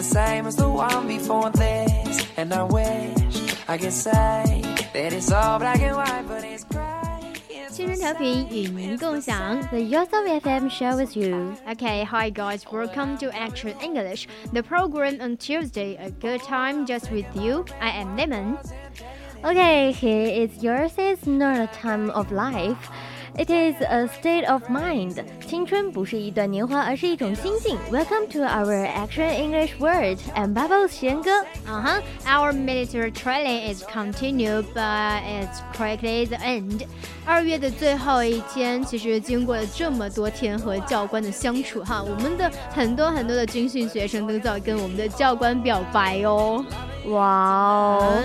the same as the one before this. And I wish I could say that it's all black and white, but it's gray. 青春调频与您共享，The Youth of FM share with you. Okay, hi guys, welcome to Actual English, the program on Tuesday. A good time just with you. I am Lemon. Okay, here is yours It's not a time of life. It is a state of mind。青春不是一段年华，而是一种心境。Welcome to our action English word and bubbles 贤哥。嗯哼，Our military training is continued, but it's quickly the end。二月的最后一天，其实经过了这么多天和教官的相处哈，我们的很多很多的军训学生都在跟我们的教官表白哦。哇哦。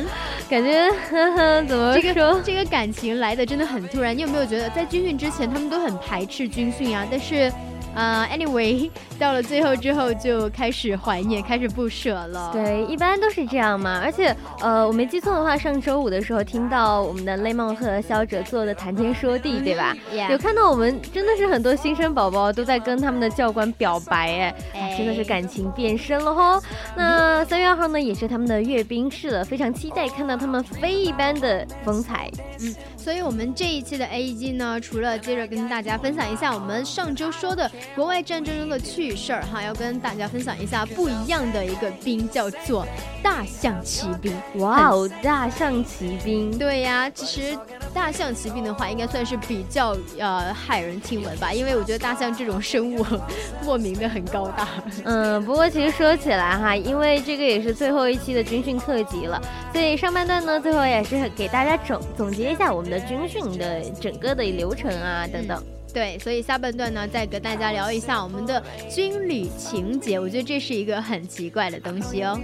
感觉，呵呵怎么说？这个感情来的真的很突然。你有没有觉得，在军训之前，他们都很排斥军训啊？但是。啊，Anyway，到了最后之后就开始怀念，开始不舍了。对，一般都是这样嘛。而且，呃，我没记错的话，上周五的时候听到我们的 Lemon 和肖哲做的谈天说地，对吧？有看到我们真的是很多新生宝宝都在跟他们的教官表白，哎，真的是感情变深了哈。那三月二号呢，也是他们的阅兵式了，非常期待看到他们飞一般的风采。嗯。所以，我们这一期的 A E G 呢，除了接着跟大家分享一下我们上周说的国外战争中的趣事儿哈，要跟大家分享一下不一样的一个兵，叫做大象骑兵。哇哦，大象骑兵！对呀，其实大象骑兵的话，应该算是比较呃骇人听闻吧，因为我觉得大象这种生物 莫名的很高大。嗯，不过其实说起来哈，因为这个也是最后一期的军训特辑了，所以上半段呢，最后也是给大家总总结一下我们。军训的整个的流程啊，等等，对，所以下半段呢，再跟大家聊一下我们的军旅情节。我觉得这是一个很奇怪的东西哦。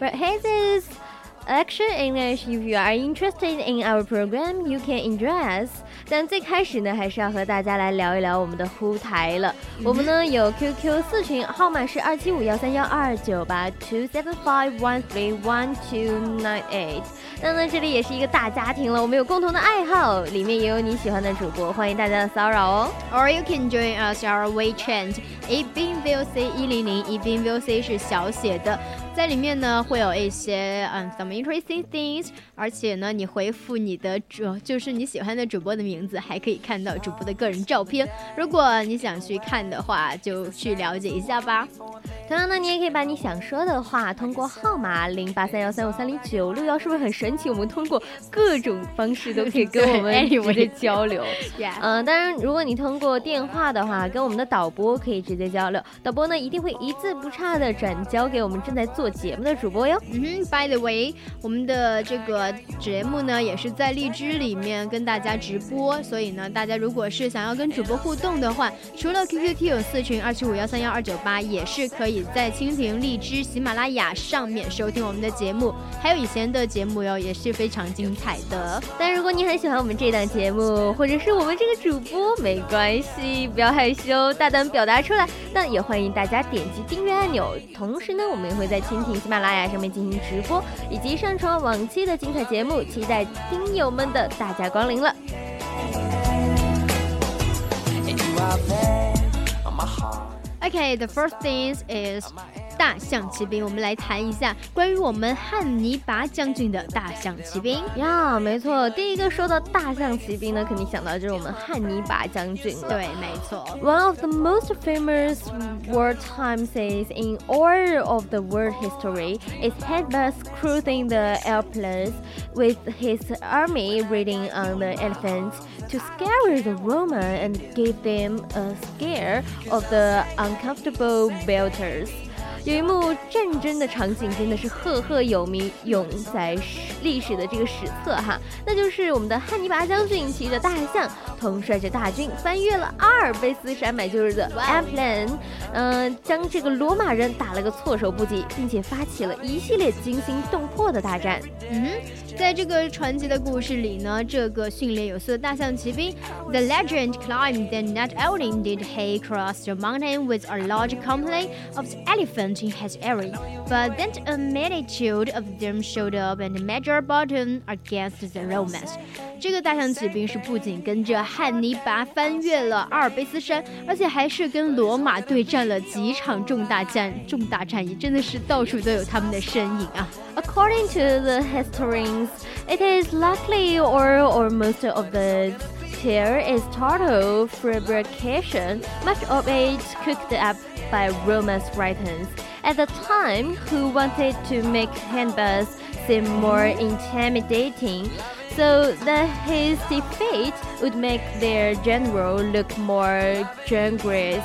But h s is. Action English! If you are interested in our program, you can j o y us. 但最开始呢，还是要和大家来聊一聊我们的呼台了。我们呢有 QQ 四群，号码是二七五幺三幺二九八 two seven five one three one two nine eight。那呢，这里也是一个大家庭了，我们有共同的爱好，里面也有你喜欢的主播，欢迎大家的骚扰哦。Or you can join us our WeChat. e n VOC 一零零 e n VOC 是小写的。在里面呢会有一些嗯，some interesting things，而且呢，你回复你的主就是你喜欢的主播的名字，还可以看到主播的个人照片。如果你想去看的话，就去了解一下吧。同样呢，你也可以把你想说的话通过号码零八三幺三五三零九六幺是不是很神奇？我们通过各种方式都可以跟 我们直接交流。嗯，当然，如果你通过电话的话，跟我们的导播可以直接交流，导播呢一定会一字不差的转交给我们正在做。做节目的主播哟。嗯哼，By the way，我们的这个节目呢也是在荔枝里面跟大家直播，所以呢，大家如果是想要跟主播互动的话，除了 QQ T 有四群二七五幺三幺二九八，也是可以在蜻蜓、荔枝、喜马拉雅上面收听我们的节目，还有以前的节目哟，也是非常精彩的。但如果你很喜欢我们这档节目或者是我们这个主播，没关系，不要害羞，大胆表达出来。那也欢迎大家点击订阅按钮，同时呢，我们也会在。喜马拉雅上面进行直播，以及上传往期的精彩节目，期待听友们的大驾光临了。o k the first things is. 大象骑兵，我们来谈一下关于我们汉尼拔将军的大象骑兵呀。没错，第一个说到大象骑兵呢，肯定想到就是我们汉尼拔将军了。对，没错。One of the most famous wartime scenes in all of the world history is Hannibal cruising the Alps with his army riding on the elephant to scare the Roman and give them a scare of the uncomfortable belters. 有一幕战争的场景真的是赫赫有名，永在史历史的这个史册哈，那就是我们的汉尼拔将军骑着大象，统帅着大军翻越了阿尔卑斯山脉，就是 the Apennine，嗯，将这个罗马人打了个措手不及，并且发起了一系列惊心动魄的大战。嗯，在这个传奇的故事里呢，这个训练有素的大象骑兵，the legend climbed，then not only did he cross the mountain with a large company of elephants。mountain has area. But then a multitude of them showed up and measured bottom against the Romans. 这个大象骑兵是不仅跟着汉尼拔翻越了阿尔卑斯山，而且还是跟罗马对战了几场重大战重大战役，真的是到处都有他们的身影啊。According to the historians, it is likely or or most of the tear is total fabrication. Much of it cooked up by Romance writers at the time who wanted to make handbags seem more intimidating so that his defeat would make their general look more generous.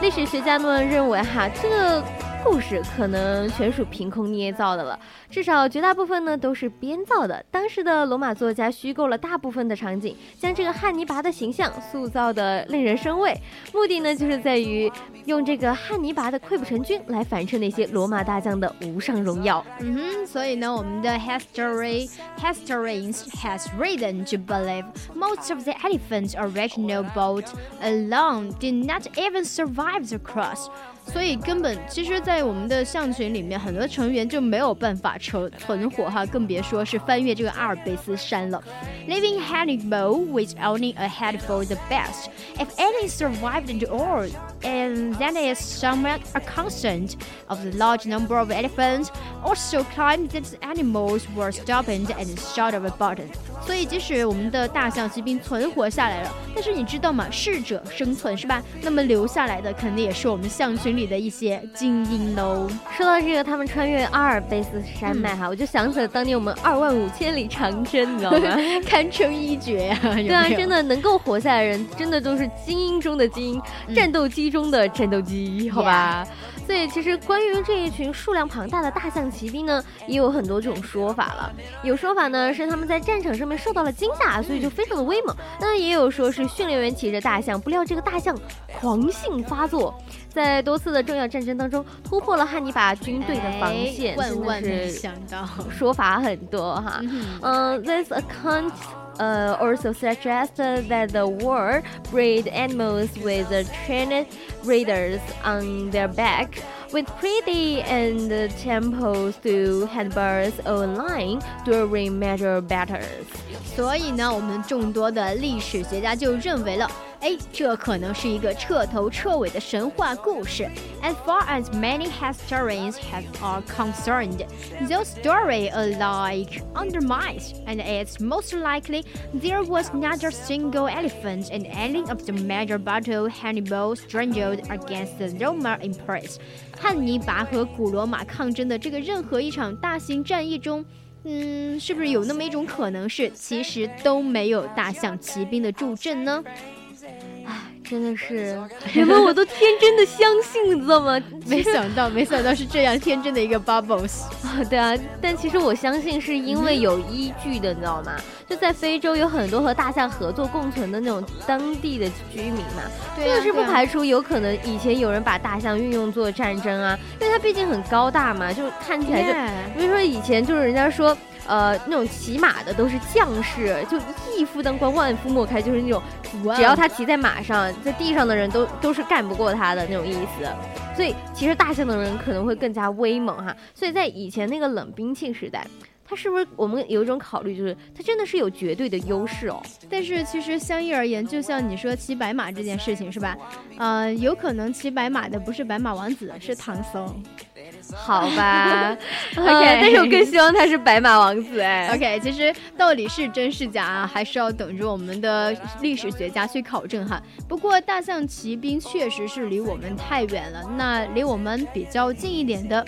历史学家们认为，哈，这个故事可能全属凭空捏造的了，至少绝大部分呢都是编造的。当时的罗马作家虚构了大部分的场景，将这个汉尼拔的形象塑造的令人生畏，目的呢就是在于用这个汉尼拔的溃不成军来反衬那些罗马大将的无上荣耀。嗯哼，所以呢，我们的 history historians has r i a s e n to believe most of the elephant original boat alone did not even survive the cross. 所以根本，其实，在我们的象群里面，很多成员就没有办法存存活哈，更别说是翻越这个阿尔卑斯山了。Living Hannibal with only a head for the best. If any survived at all, and that is somewhat a constant of the large number of elephants Also, climbed that animals were stopped and shot of a button。所以，即使我们的大象骑兵存活下来了，但是你知道吗？适者生存，是吧？那么留下来的肯定也是我们象群里的一些精英喽。说到这个，他们穿越阿尔卑斯山脉哈，我就想起了当年我们二万五千里长征，你知道吗？堪称一绝呀！对啊，真的能够活下来的人，真的都是精英中的精英，战斗机中的战斗机，好吧？所以，其实关于这一群数量庞大的大象骑兵呢，也有很多种说法了。有说法呢是他们在战场上面受到了惊吓，所以就非常的威猛。那也有说是训练员骑着大象，不料这个大象狂性发作，在多次的重要战争当中突破了汉尼拔军队的防线。万万没想到，说法很多哈。嗯，This account。uh, also suggests that the war breed animals with trained riders on their back. With pretty and temples to handbars online during major battles. 所以呢，我们众多的历史学家就认为了。as far as many historians have are concerned, those story alike undermines, and it's most likely there was not a single elephant in any of the major battle Hannibal strangled against the Roman emperors. 汉尼拔和古罗马抗争的这个任何一场大型战役中。嗯，是不是有那么一种可能是，其实都没有大象骑兵的助阵呢？真的是，原本我都天真的相信，你知道吗？没想到，没想到是这样天真的一个 bubbles。啊，对啊，但其实我相信是因为有依据的，你知道吗？就在非洲有很多和大象合作共存的那种当地的居民嘛。对。是不排除有可能以前有人把大象运用做战争啊，因为它毕竟很高大嘛，就看起来就，比如说以前就是人家说。呃，那种骑马的都是将士，就一夫当关，万夫莫开，就是那种，只要他骑在马上，在地上的人都都是干不过他的那种意思。所以，其实大象的人可能会更加威猛哈。所以在以前那个冷兵器时代。他是不是我们有一种考虑，就是他真的是有绝对的优势哦？但是其实相应而言，就像你说骑白马这件事情是吧？呃，有可能骑白马的不是白马王子，是唐僧，好吧？OK，但是我更希望他是白马王子哎。OK，其实到底是真是假，还是要等着我们的历史学家去考证哈。不过大象骑兵确实是离我们太远了，那离我们比较近一点的。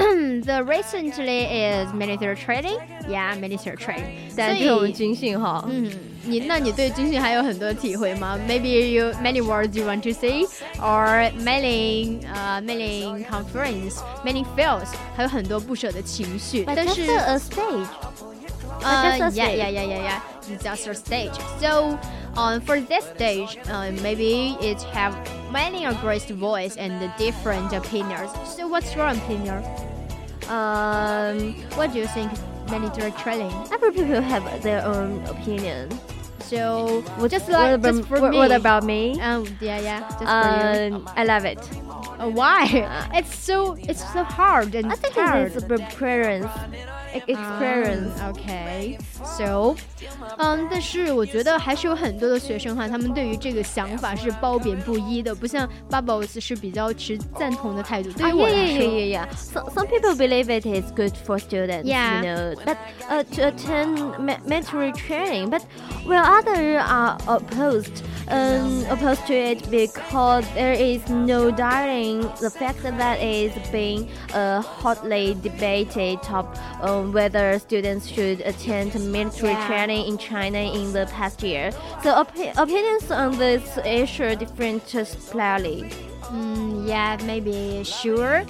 the recently is military training. Yeah, military training. 但这种军训哈，嗯，你那你对军训还有很多体会吗？Maybe mm-hmm. you many words you want to say, or many uh many conference, many feels，还有很多不舍的情绪。但是 a stage. Uh, yeah, yeah, yeah, yeah, It's just a stage. So, um, for this stage, uh, maybe it have many great voice and different opinions. So, what's your opinion? Um, what do you think mandatory training? Every people have their own opinion. So just like about, just for what, me. What about me? Um, yeah, yeah. Just um, I love it. Oh, why? Uh, it's so it's so hard and I think hard. it's preference experience. Um, okay. So，嗯，但是我觉得还是有很多的学生哈，他们对于这个想法是褒贬不一的，不像 Bubbles 是比较持赞同的态度。对于我来说，Yeah, yeah, yeah, yeah. Some some people believe it is good for students, you know, but uh, to attend mandatory training, but while others are opposed, um, opposed to it because there is no denying the fact that it is being a hotly debated top. Um, uh, on whether students should attend military yeah. training in China in the past year. So op opinions on this issue different slightly. Mm, yeah, maybe sure.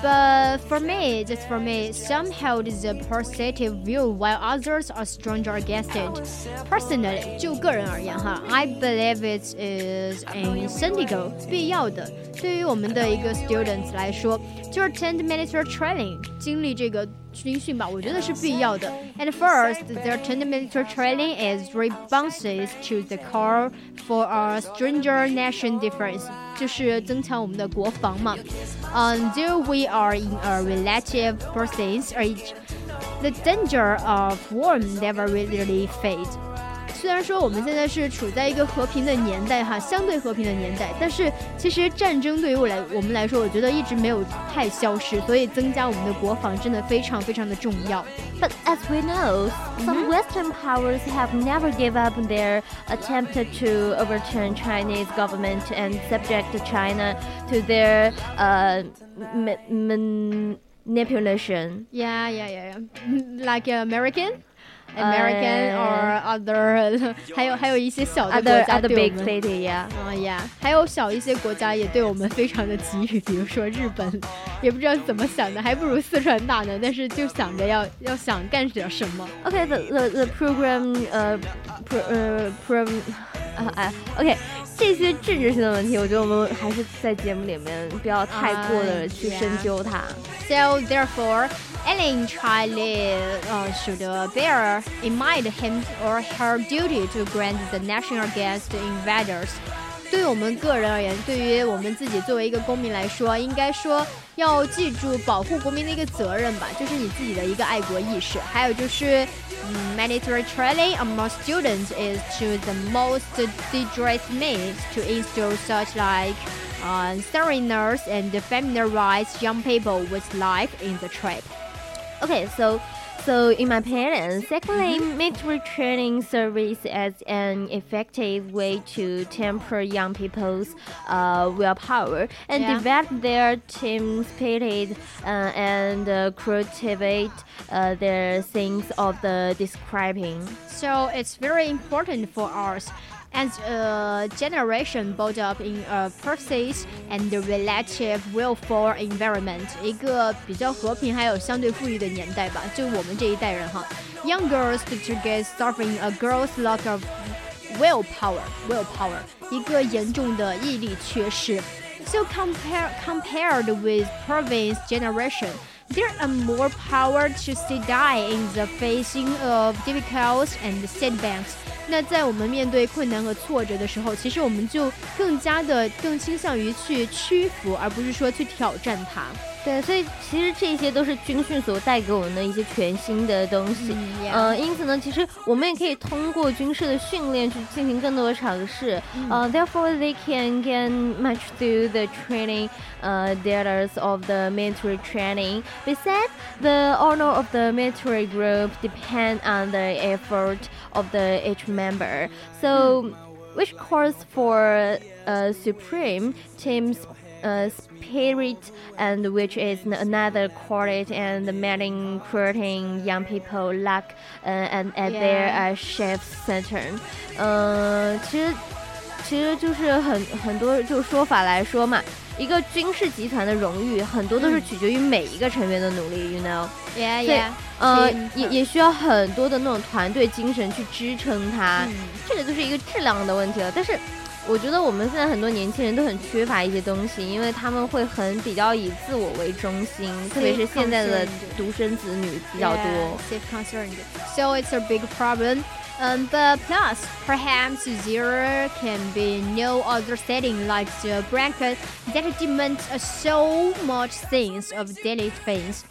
But for me, just for me, some held the positive view while others are stronger against it. Personally，就个人而言哈，I believe it is essential 必要的。对于我们的一个 students 来说，就是 attend military training，经历这个军训吧，我觉得是必要的。At first, their 10 military training is responses to the call for a stranger nation defense，就是增强我们的国防嘛。Until we are in a relative process age, the danger of war never really fades. 虽然说我们现在是处在一个和平的年代哈，相对和平的年代，但是其实战争对于我来我们来说，我觉得一直没有太消失，所以增加我们的国防真的非常非常的重要。But as we know, some mm-hmm. Western powers have never give up their attempt to overturn Chinese government and subject China to their uh, manipulation. Yeah, yeah, yeah, yeah. Like American. American or other，还有还有一些小的国家对我们，yeah. 还有小一些国家也对我们非常的给予，比如说日本，也不知道怎么想的，还不如四川大呢，但是就想着要要想干点什么。OK，the the the program，呃，pro 呃，program，啊，OK，这些政治性的问题，我觉得我们还是在节目里面不要太过的去深究它。So therefore. Any child uh, should uh, bear in mind him or her duty to grant the nation against invaders. 对我们个人而言，对于我们自己作为一个公民来说，应该说要记住保护国民的一个责任吧，就是你自己的一个爱国意识。还有就是，嗯，mandatory training among students is to the most dangerous means to instill such like uh, thoroughness and familiarize young people with life in the trip. Okay, so so in my opinion, secondly, military mm-hmm. training serves as an effective way to temper young people's uh, willpower and yeah. develop their team spirit uh, and uh, cultivate uh, their sense of the describing. So it's very important for us as a generation built up in a perceived and relative welfare environment，一个比较和平还有相对富裕的年代吧，就我们这一代人哈。Young girls stick suffering a girl's lack of willpower, willpower，一个严重的毅力缺失。So compared compared with previous generation. There are more power to stay die in the facing of difficulties and setbacks。那在我们面对困难和挫折的时候，其实我们就更加的更倾向于去屈服，而不是说去挑战它。对，所以其实这些都是军训所带给我们的一些全新的东西。嗯、呃，因此呢，其实我们也可以通过军事的训练去进行更多的尝试。呃、嗯 uh,，therefore they can gain much through the training, uh, theaters of the military training. Besides, the honor of the military group depend on the effort of the each member. So, hmm. which calls for a uh, supreme team's 呃，spirit，and which is another quality and many c r e r t i n g young people lack，and at their shift center。呃，其实，其实就是很很多就说法来说嘛，一个军事集团的荣誉，很多都是取决于每一个成员的努力，you know？Yeah, yeah。呃，也也需要很多的那种团队精神去支撑它，这个就是一个质量的问题了。但是。我觉得我们现在很多年轻人都很缺乏一些东西，因为他们会很比较以自我为中心，特别是现在的独生子女比较多。Self concerned, so it's a big problem. Um, but plus, perhaps there can be no other setting like the blanket that demands uh, so much things of daily things.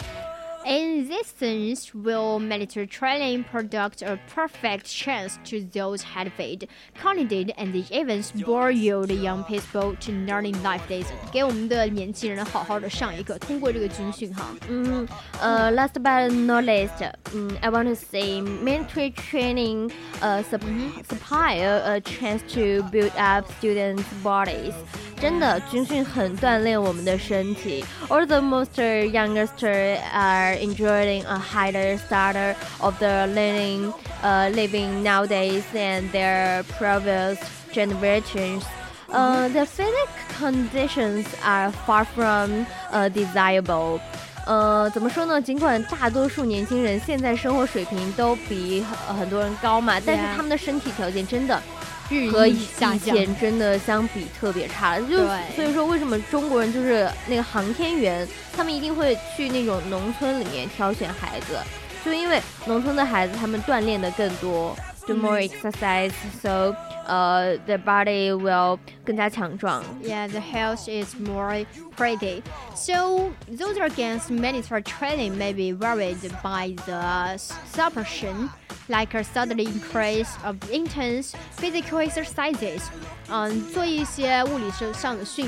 In this sense, will Mediterranean products a perfect chance to those had failed, candidate and the events bore young people to learning life lessons. 给我们的年轻人好好的上一课，通过这个军训哈。嗯，呃，last but not least，嗯，I want to say military training，呃，supply uh, mm-hmm. a chance to build up students' bodies。真的，军训很锻炼我们的身体。All the most youngsters are enjoying a higher standard of the learning, uh, living nowadays than their previous generations. Uh, mm-hmm. the physical conditions are far from uh, desirable. 呃，怎么说呢？尽管大多数年轻人现在生活水平都比很多人高嘛，但是他们的身体条件真的。Yeah. Uh, 和以前真的相比特别差了，就所以说为什么中国人就是那个航天员，他们一定会去那种农村里面挑选孩子，就因为农村的孩子他们锻炼的更多。do more exercise so uh, the body will Yeah, the health is more pretty. So those against for training may be worried by the suppression, like a sudden increase of intense physical exercises. Um, especially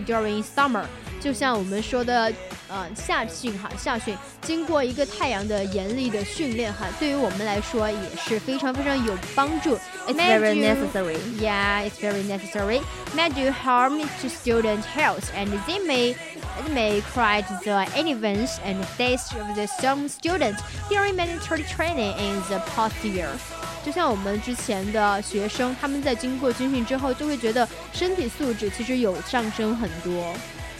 during summer. 就像我们说的，呃，夏训哈，夏训经过一个太阳的严厉的训练哈，对于我们来说也是非常非常有帮助。It's very necessary. Yeah, it's very necessary. May do harm to student health, and they may, it may create the events and f a c s of the some students during mandatory training in the past years. 就像我们之前的学生，他们在经过军训之后，就会觉得身体素质其实有上升很多。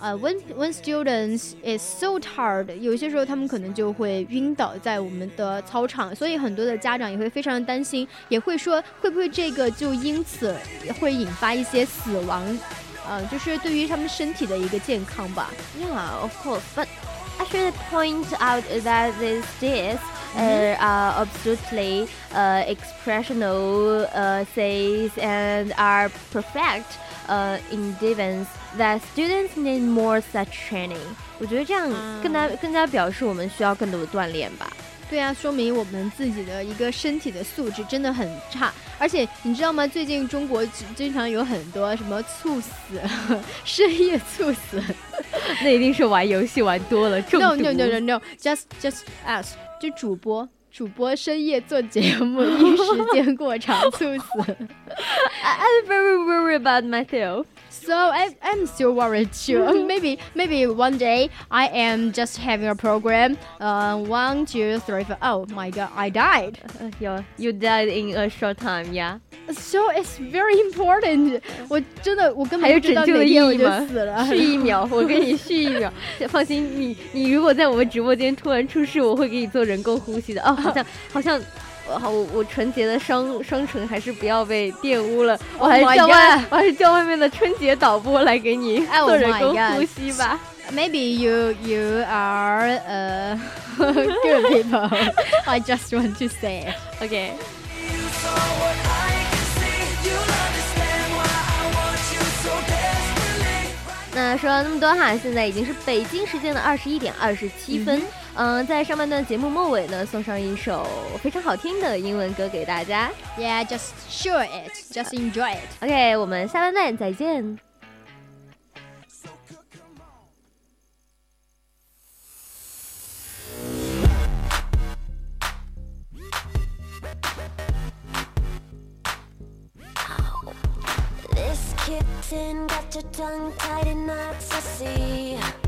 呃、uh,，when when students is so tired，有些时候他们可能就会晕倒在我们的操场，所以很多的家长也会非常担心，也会说会不会这个就因此会引发一些死亡，呃，就是对于他们身体的一个健康吧。Yeah, of course, but should point out that these days. Uh, are absolutely uh, expressional uh, says and are perfect 呃，in d e v e n s e that students need more such training，我觉得这样更加更加表示我们需要更多的锻炼吧。对啊，说明我们自己的一个身体的素质真的很差。而且你知道吗？最近中国经常有很多什么猝死，深夜猝死，那一定是玩游戏玩多了。No no no no no，just just as 就主播。主播深夜做节目，因时间过长猝死。I'm very worried about myself. So I, am still worried too. maybe maybe one day I am just having a program. Uh, one, two, three, four. Oh my god, I died. Uh, you you died in a short time, yeah. So it's very important. 我真的我根本不知道哪天我就死了。续一秒，我给你续一秒。放心，你你如果在我们直播间突然出事，我会给你做人工呼吸的。哦，好像好像。我我纯洁的双双唇还是不要被玷污了，我还是叫外我还是叫外面的春节导播来给你 做人工呼吸吧。Maybe you you are a good people. I just want to say. Okay. 那说了那么多哈，现在已经是北京时间的二十一点二十七分。嗯，在上半段节目末尾呢，送上一首非常好听的英文歌给大家。Yeah, just show it, just enjoy it. OK，我们下半段再见。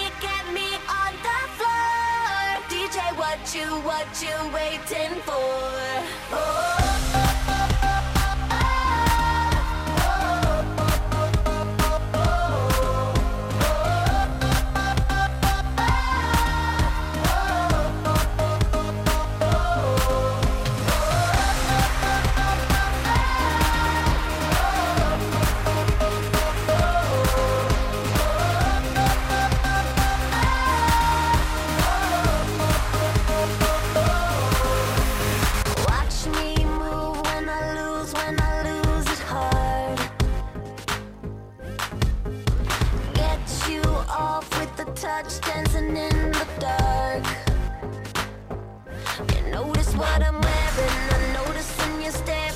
you what you waiting for. Oh. Notice what I'm wearing. i notice when you stare.